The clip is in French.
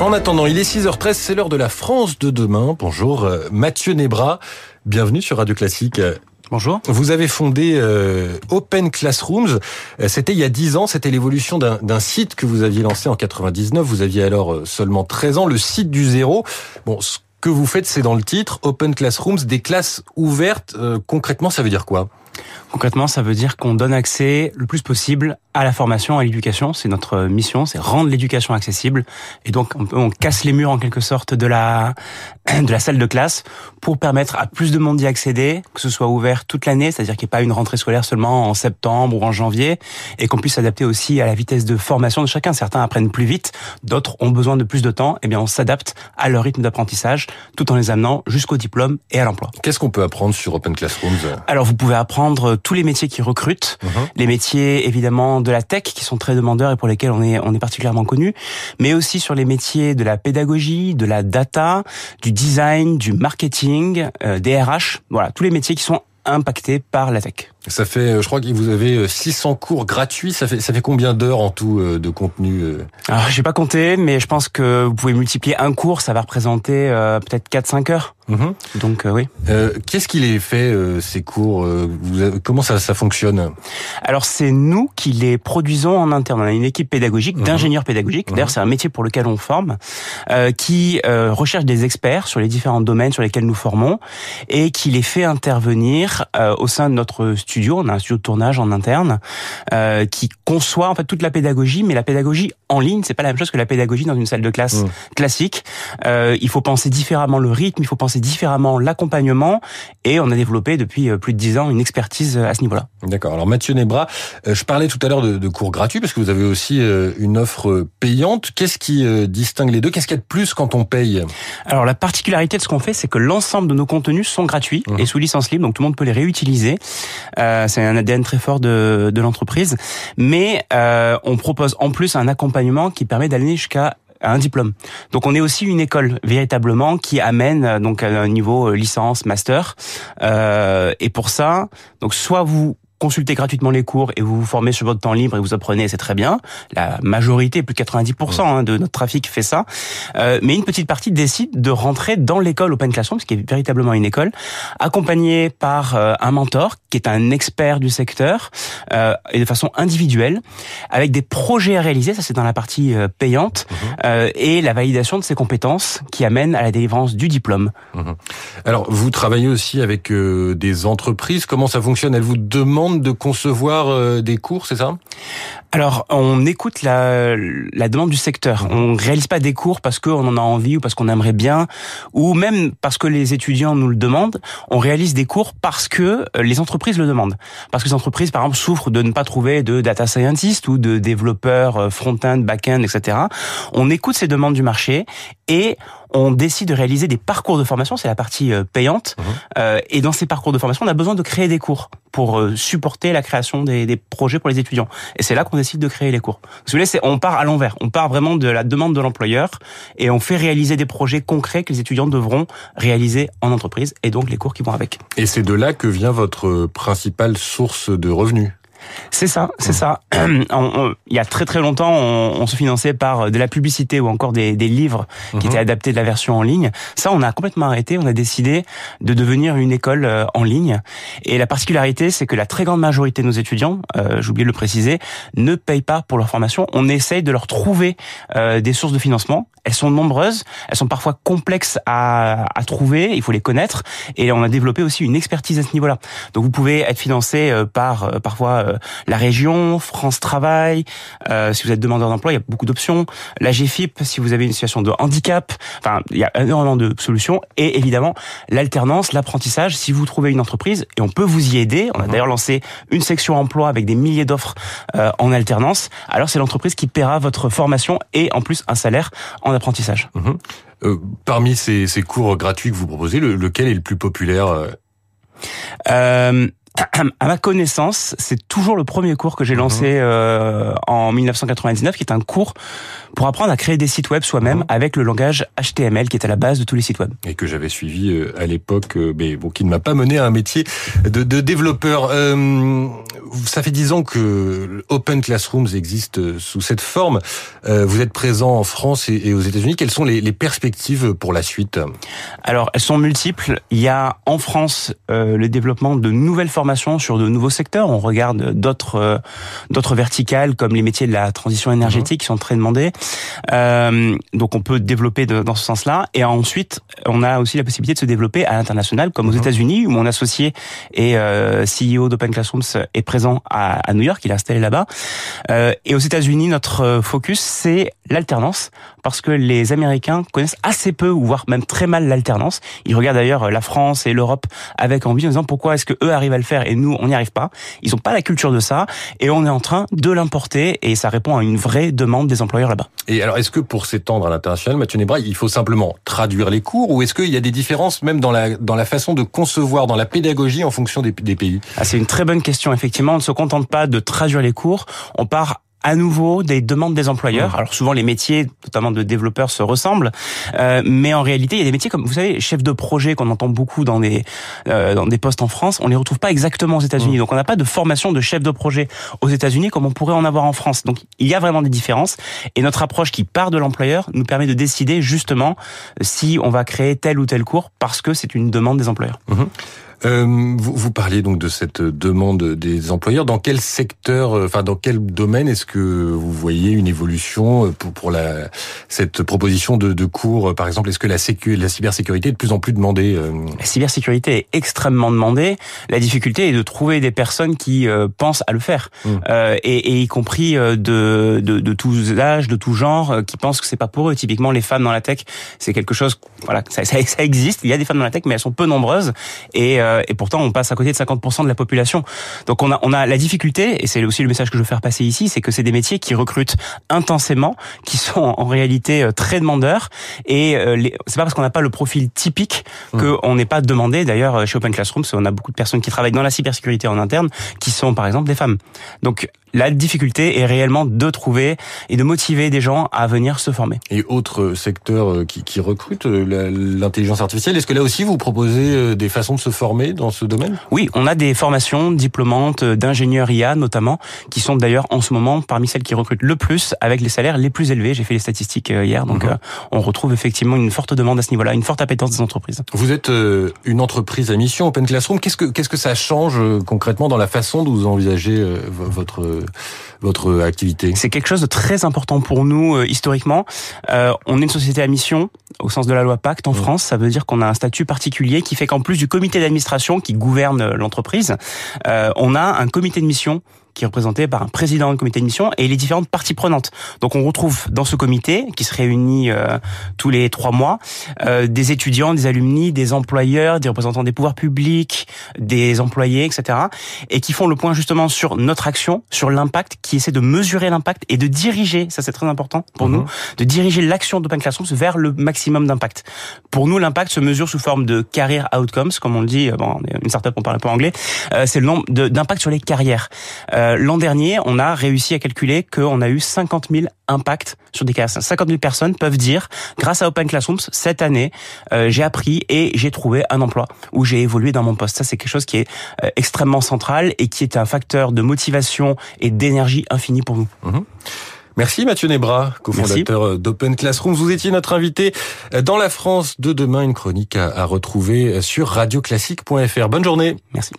En attendant, il est 6h13, c'est l'heure de la France de demain. Bonjour, euh, Mathieu Nebra. Bienvenue sur Radio Classique. Bonjour. Vous avez fondé euh, Open Classrooms. Euh, c'était il y a 10 ans. C'était l'évolution d'un site que vous aviez lancé en 99. Vous aviez alors seulement 13 ans. Le site du zéro. Bon, ce que vous faites, c'est dans le titre Open Classrooms, des classes ouvertes. concrètement, ça veut dire quoi? Concrètement, ça veut dire qu'on donne accès le plus possible à la formation, à l'éducation. C'est notre mission, c'est rendre l'éducation accessible. Et donc, on, on, casse les murs en quelque sorte de la de la salle de classe pour permettre à plus de monde d'y accéder, que ce soit ouvert toute l'année, c'est-à-dire qu'il n'y ait pas une rentrée scolaire seulement en septembre ou en janvier, et qu'on puisse s'adapter aussi à la vitesse de formation de chacun. Certains apprennent plus vite, d'autres ont besoin de plus de temps. Et eh bien, on s'adapte à leur rythme d'apprentissage, tout en les amenant jusqu'au diplôme et à l'emploi. Qu'est-ce qu'on peut apprendre sur Open Classrooms? Alors, vous pouvez apprendre tous les métiers qui recrutent, mhm. les métiers évidemment de la tech qui sont très demandeurs et pour lesquels on est on est particulièrement connu, mais aussi sur les métiers de la pédagogie, de la data, du design, du marketing, euh, des RH, voilà, tous les métiers qui sont impactés par la tech. Ça fait, euh, je crois que vous avez 600 euh, cours gratuits. Ça fait, ça fait combien d'heures en tout de contenu Alors, j'ai pas compté, mais je pense que vous pouvez multiplier un cours, ça va représenter peut-être 4-5 heures. Mhm. Donc euh, oui. Euh, Qu'est-ce qui les fait euh, ces cours euh, Comment ça, ça fonctionne? Alors c'est nous qui les produisons en interne. On a une équipe pédagogique, mhm. d'ingénieurs pédagogiques. D'ailleurs mhm. c'est un métier pour lequel on forme, qui recherche des experts sur les différents domaines sur lesquels nous formons et qui les fait intervenir au sein de notre studio. On a un studio de tournage en interne qui conçoit en fait toute la pédagogie, mais la pédagogie en ligne, c'est pas la même chose que la pédagogie dans une salle de classe classique. il faut penser différemment le rythme, il faut penser différemment l'accompagnement et on a développé depuis euh, plus de dix ans une expertise euh, à ce niveau-là. D'accord. Alors Mathieu Nebra, euh, je parlais tout à l'heure de, cours gratuits parce que vous avez aussi une offre payante. Qu'est-ce qui distingue les deux? Qu'est-ce qu'il y a de plus quand on paye? Alors la particularité de ce qu'on fait, c'est que l'ensemble de nos contenus sont gratuits mmh. et sous licence libre, donc tout le monde peut les réutiliser. C'est un ADN très fort de, de l'entreprise, mais on propose en plus un accompagnement qui permet d'aller jusqu'à un diplôme. Donc on est aussi une école véritablement qui amène euh, donc à un niveau euh, licence, master. Euh, et pour ça, donc soit vous consultez gratuitement les cours et vous vous formez sur votre temps libre et vous apprenez, c'est très bien. La majorité, plus de 90% hein, de notre trafic fait ça. Euh, mais une petite partie décide de rentrer dans l'école Open Classroom, ce qui est véritablement une école, accompagnée par euh, un mentor qui est un expert du secteur euh, et de façon individuelle, avec des projets à réaliser, ça c'est dans la partie euh, payante, mmh. et la validation de ses compétences qui amène à la délivrance du diplôme. Mmh. Alors, vous travaillez aussi avec des entreprises. Comment ça fonctionne? Elles vous demandent de concevoir euh, des cours, c'est ça? Alors, on écoute la, la demande du secteur. On réalise pas des cours parce qu'on en a envie ou parce qu'on aimerait bien, ou même parce que les étudiants nous le demandent. On réalise des cours parce que euh, les entreprises le demandent. Parce que les entreprises, par exemple, souffrent de ne pas trouver de data scientist ou de développeurs euh, front-end, back-end, etc. On écoute ces demandes du marché et on décide de réaliser des parcours de formation, c'est la partie payante. Mmh. et dans ces parcours de formation, on a besoin de créer des cours pour supporter la création des, des projets pour les étudiants. Et c'est là qu'on décide de créer les cours. Vous voulez, c'est on part à l'envers. On part vraiment de la demande de l'employeur et on fait réaliser des projets concrets que les étudiants devront réaliser en entreprise et donc les cours qui vont avec. Et c'est de là que vient votre principale source de revenus. C'est ça, c'est ça. il y a très très longtemps, on, se finançait par de la publicité ou encore des, livres qui mhm. étaient adaptés de la version en ligne. Ça, on a complètement arrêté. On a décidé de devenir une école euh, en ligne. Et la particularité, c'est que la très grande majorité de nos étudiants, euh, j'ai oublié de le préciser, ne payent pas pour leur formation. On essaye de leur trouver euh, des sources de financement. Elles sont nombreuses, elles sont parfois complexes à, à trouver. Il faut les connaître. Et on a développé aussi une expertise à ce niveau-là. Donc, vous pouvez être financé par parfois la région, France Travail, euh, si vous êtes demandeur d'emploi, il y a beaucoup d'options. La GFIP, si vous avez une situation de handicap, enfin, il y a énormément de solutions. Et évidemment, l'alternance, l'apprentissage, si vous trouvez une entreprise, et on peut vous y aider. On a mhm. d'ailleurs lancé une section emploi avec des milliers d'offres euh, en alternance. Alors c'est l'entreprise qui paiera votre formation et en plus un salaire en apprentissage. Mhm. Euh, parmi ces, ces, cours gratuits que vous proposez, lequel est le plus populaire euh, à ma connaissance, c'est toujours le premier cours que j'ai mhm. lancé euh, en 1999, qui est un cours pour apprendre à créer des sites web soi-même mhm. avec le langage HTML, qui est à la base de tous les sites web. Et que j'avais suivi euh, à l'époque, euh, mais bon, qui ne m'a pas mené à un métier de, de développeur. Euh, ça fait dix ans que Open Classrooms existe sous cette forme. Euh, vous êtes présent en France et, aux États-Unis. Quelles sont les, les, perspectives pour la suite? Alors, elles sont multiples. Il y a en France le développement de nouvelles sur de nouveaux secteurs. On regarde d'autres euh, d'autres verticales comme les métiers de la transition énergétique qui sont très demandés. Euh, donc, on peut développer de, dans ce sens-là. Et ensuite, on a aussi la possibilité de se développer à l'international, comme aux mhm. États-Unis, où mon associé et euh, CEO d'Open Classrooms est présent à, à, New York. Il est installé là-bas. Euh, et aux États-Unis, notre focus c'est l'alternance, parce que les Américains connaissent assez peu, ou voire même très mal l'alternance. Ils regardent d'ailleurs la France et l'Europe avec envie en disant pourquoi est-ce que eux arrivent à le faire et nous on n'y arrive pas. Ils n'ont pas la culture de ça et on est en train de l'importer et ça répond à une vraie demande des employeurs là-bas. Et alors est-ce que pour s'étendre à l'international, Mathieu Nebra, il faut simplement traduire les cours ou est-ce qu'il y a des différences même dans la dans la façon de concevoir, dans la pédagogie en fonction des, des pays? Ah, C'est une très bonne question. Effectivement, on ne se contente pas de traduire les cours, on part à nouveau des demandes des employeurs. Alors souvent les métiers, notamment de développeurs, se ressemblent, euh, mais en réalité il y a des métiers comme vous savez chef de projet qu'on entend beaucoup dans des euh, dans des postes en France, on les retrouve pas exactement aux États-Unis. Mmh. Donc on n'a pas de formation de chef de projet aux États-Unis comme on pourrait en avoir en France. Donc il y a vraiment des différences et notre approche qui part de l'employeur nous permet de décider justement si on va créer tel ou tel cours parce que c'est une demande des employeurs. Mmh. Euh, vous, vous, parliez donc de cette demande des employeurs. Dans quel secteur, euh, enfin dans quel domaine est-ce que vous voyez une évolution euh, pour, pour la, cette proposition de, de cours Par exemple, est-ce que la, sécu, la cybersécurité est de plus en plus demandée euh? La cybersécurité est extrêmement demandée. La difficulté est de trouver des personnes qui pensent à le faire, mmh. et, et, y compris de, de, de tous âges, de tout genre, qui pensent que c'est pas pour eux. Typiquement, les femmes dans la tech, c'est quelque chose, voilà, ça, ça, ça, existe. Il y a des femmes dans la tech, mais elles sont peu nombreuses et euh, et pourtant on passe à côté de 50% de la population. Donc on a on a la difficulté et c'est aussi le message que je veux faire passer ici, c'est que c'est des métiers qui recrutent intensément, qui sont en réalité euh, très demandeurs et euh, c'est pas parce qu'on n'a pas le profil typique mmh. qu'on n'est pas demandé. D'ailleurs chez Open Classrooms, on a beaucoup de personnes qui travaillent dans la cybersécurité en interne qui sont par exemple des femmes. Donc la difficulté est réellement de trouver et de motiver des gens à venir se former. Et autres secteurs qui, qui recrutent l'intelligence artificielle, est-ce que là aussi vous proposez des façons de se former dans ce domaine? Oui, on a des formations diplômantes d'ingénieurs IA notamment, qui sont d'ailleurs en ce moment parmi celles qui recrutent le plus avec les salaires les plus élevés. J'ai fait les statistiques euh, hier, donc mhm. euh, on retrouve effectivement une forte demande à ce niveau-là, une forte appétence des entreprises. Vous êtes euh, une entreprise à mission Open Classroom. Qu'est-ce que qu'est-ce que ça change concrètement dans la façon dont vous envisagez votre votre activité? C'est quelque chose de très important pour nous historiquement. on est une société à mission au sens de la loi Pacte en France. Ça veut dire qu'on a un statut particulier qui fait qu'en plus du comité d'administration qui gouverne l'entreprise, euh, on a un comité de mission qui est représenté par un président du comité de mission et les différentes parties prenantes. Donc on retrouve dans ce comité, qui se réunit euh, tous les trois mois, euh, des étudiants, des alumni, des employeurs, des représentants des pouvoirs publics, des employés, etc. Et qui font le point justement sur notre action, sur l'impact, qui essaie de mesurer l'impact et de diriger, ça c'est très important pour mhm. nous, de diriger l'action d'Open Classrooms vers le maximum d'impact. Pour nous, l'impact se mesure sous forme de career outcomes, comme on le dit, bon, une startup on parle un peu anglais, euh, c'est le nombre d'impact sur les carrières. Euh, l'an dernier, on a réussi à calculer qu'on a eu 50 000 impacts sur des cas. 50 000 personnes peuvent dire, grâce à Open Classrooms, cette année, euh, j'ai appris et j'ai trouvé un emploi où j'ai évolué dans mon poste. Ça, c'est quelque chose qui est extrêmement central et qui est un facteur de motivation et d'énergie infinie pour nous. Mhm. Merci Mathieu Nebra, cofondateur d'Open Classrooms. Vous étiez notre invité dans la France de demain, une chronique à retrouver sur radioclassique.fr. Bonne journée. Merci.